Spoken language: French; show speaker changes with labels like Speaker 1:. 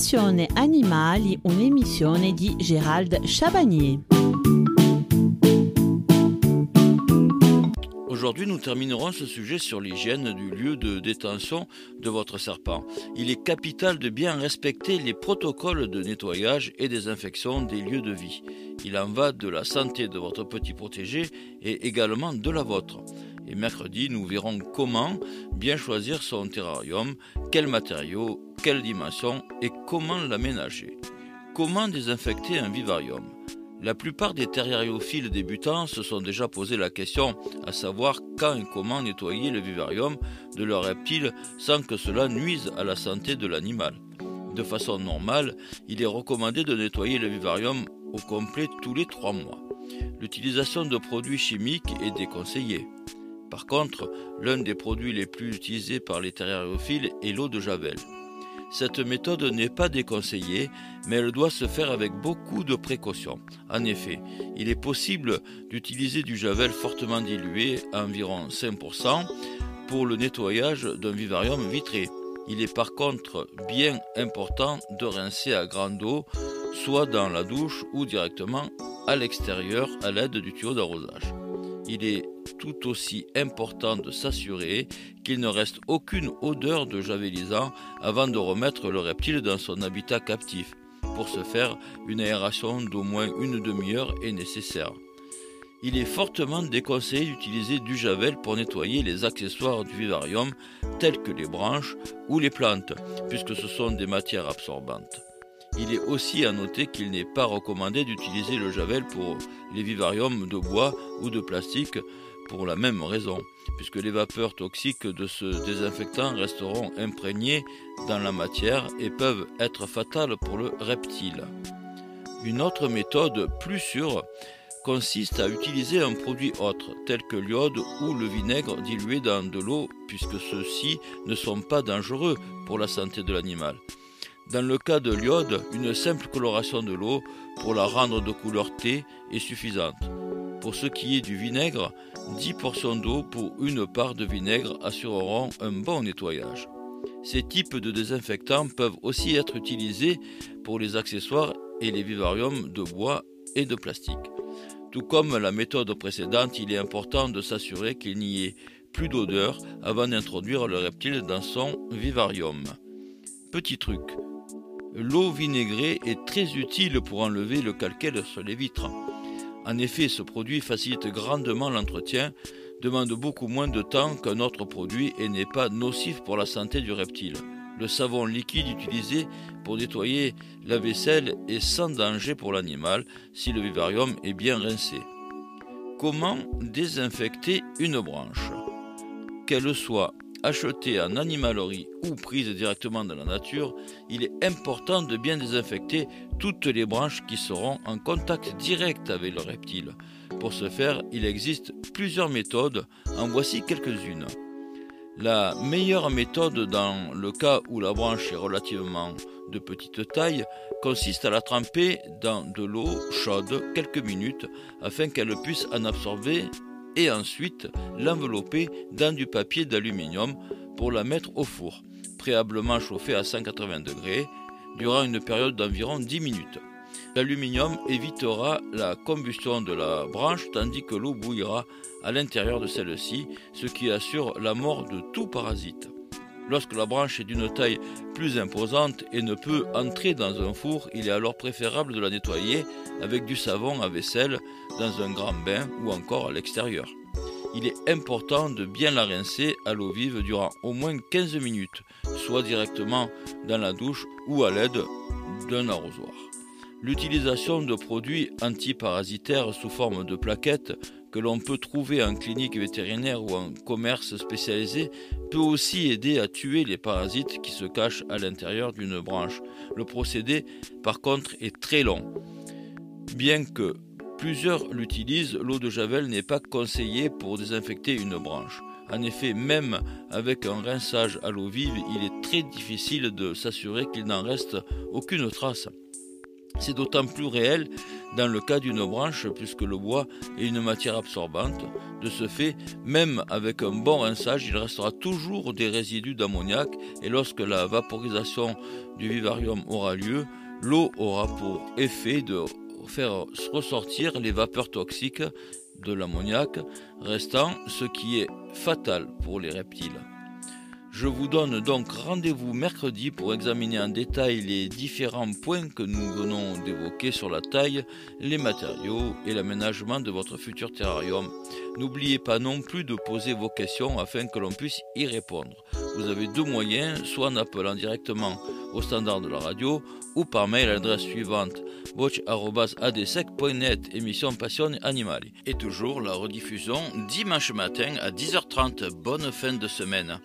Speaker 1: Passione Animali, un'emissione di Gérald Chabagnier.
Speaker 2: Aujourd'hui, nous terminerons ce sujet sur l'hygiène du lieu de détention de votre serpent. Il est capital de bien respecter les protocoles de nettoyage et désinfection des lieux de vie. Il en va de la santé de votre petit protégé et également de la vôtre. Et mercredi, nous verrons comment bien choisir son terrarium, quels matériaux, quelle dimension et comment l'aménager. Comment désinfecter un vivarium? La plupart des terrieriophiles débutants se sont déjà posé la question à savoir quand et comment nettoyer le vivarium de leurs reptiles sans que cela nuise à la santé de l'animal. De façon normale, il est recommandé de nettoyer le vivarium au complet tous les trois mois. L'utilisation de produits chimiques est déconseillée. Par contre, l'un des produits les plus utilisés par les terrieriophiles est l'eau de javel. Cette méthode n'est pas déconseillée, mais elle doit se faire avec beaucoup de précautions. En effet, il est possible d'utiliser du javel fortement dilué à environ 5% pour le nettoyage d'un vivarium vitré. Il est par contre bien important de rincer à grande eau, soit dans la douche ou directement à l'extérieur à l'aide du tuyau d'arrosage il est tout aussi important de s'assurer qu'il ne reste aucune odeur de javelisant avant de remettre le reptile dans son habitat captif. Pour ce faire, une aération d'au moins une demi-heure est nécessaire. Il est fortement déconseillé d'utiliser du javel pour nettoyer les accessoires du vivarium tels que les branches ou les plantes, puisque ce sont des matières absorbantes. Il est aussi à noter qu'il n'est pas recommandé d'utiliser le javel pour les vivariums de bois ou de plastique pour la même raison, puisque les vapeurs toxiques de ce désinfectant resteront imprégnées dans la matière et peuvent être fatales pour le reptile. Une autre méthode plus sûre consiste à utiliser un produit autre, tel que l'iode ou le vinaigre dilué dans de l'eau, puisque ceux-ci ne sont pas dangereux pour la santé de l'animal. Dans le cas de l'iode, une simple coloration de l'eau pour la rendre de couleur thé est suffisante. Pour ce qui est du vinaigre, 10 portions d'eau pour une part de vinaigre assureront un bon nettoyage. Ces types de désinfectants peuvent aussi être utilisés pour les accessoires et les vivariums de bois et de plastique. Tout comme la méthode précédente, il est important de s'assurer qu'il n'y ait plus d'odeur avant d'introduire le reptile dans son vivarium. Petit truc, l'eau vinaigrée est très utile pour enlever le calcaire sur les vitres. En effet, ce produit facilite grandement l'entretien, demande beaucoup moins de temps qu'un autre produit et n'est pas nocif pour la santé du reptile. Le savon liquide utilisé pour nettoyer la vaisselle est sans danger pour l'animal si le vivarium est bien rincé. Comment désinfecter une branche? Qu'elle soit achetée en animalerie ou prise directement dans la nature, il est important de bien désinfecter toutes les branches qui seront en contact direct avec le reptile. Pour ce faire, il existe plusieurs méthodes, en voici quelques-unes. La meilleure méthode dans le cas où la branche est relativement de petite taille consiste à la tremper dans de l'eau chaude quelques minutes afin qu'elle puisse en absorber et ensuite l'envelopper dans du papier d'aluminium pour la mettre au four, préalablement chauffé à 180 degrés, durant une période d'environ 10 minutes. L'aluminium évitera la combustion de la branche tandis que l'eau bouillera à l'intérieur de celle-ci, ce qui assure la mort de tout parasite. Lorsque la branche est d'une taille plus imposante et ne peut entrer dans un four, il est alors préférable de la nettoyer avec du savon à vaisselle dans un grand bain ou encore à l'extérieur. Il est important de bien la rincer à l'eau vive durant au moins 15 minutes, soit directement dans la douche ou à l'aide d'un arrosoir. L'utilisation de produits antiparasitaires sous forme de plaquettes que l'on peut trouver en clinique vétérinaire ou en commerce spécialisé peut aussi aider à tuer les parasites qui se cachent à l'intérieur d'une branche. Le procédé, par contre, est très long. Bien que plusieurs l'utilisent, l'eau de javel n'est pas conseillée pour désinfecter une branche. En effet, même avec un rinçage à l'eau vive, il est très difficile de s'assurer qu'il n'en reste aucune trace. C'est d'autant plus réel dans le cas d'une branche puisque le bois est une matière absorbante, De ce fait, même avec un bon rinçage, il restera toujours des résidus d'ammoniac et lorsque la vaporisation du vivarium aura lieu, l'eau aura pour effet de faire ressortir les vapeurs toxiques de l'ammoniac restant, ce qui est fatal pour les reptiles. Je vous donne donc rendez-vous mercredi pour examiner en détail les différents points que nous venons d'évoquer sur la taille, les matériaux et l'aménagement de votre futur terrarium. N'oubliez pas non plus de poser vos questions afin que l'on puisse y répondre. Vous avez deux moyens, soit en appelant directement au standard de la radio ou par mail à l'adresse suivante watch.adsec.net émission Passion Animale. Et toujours la rediffusion dimanche matin à 10h30. Bonne fin de semaine.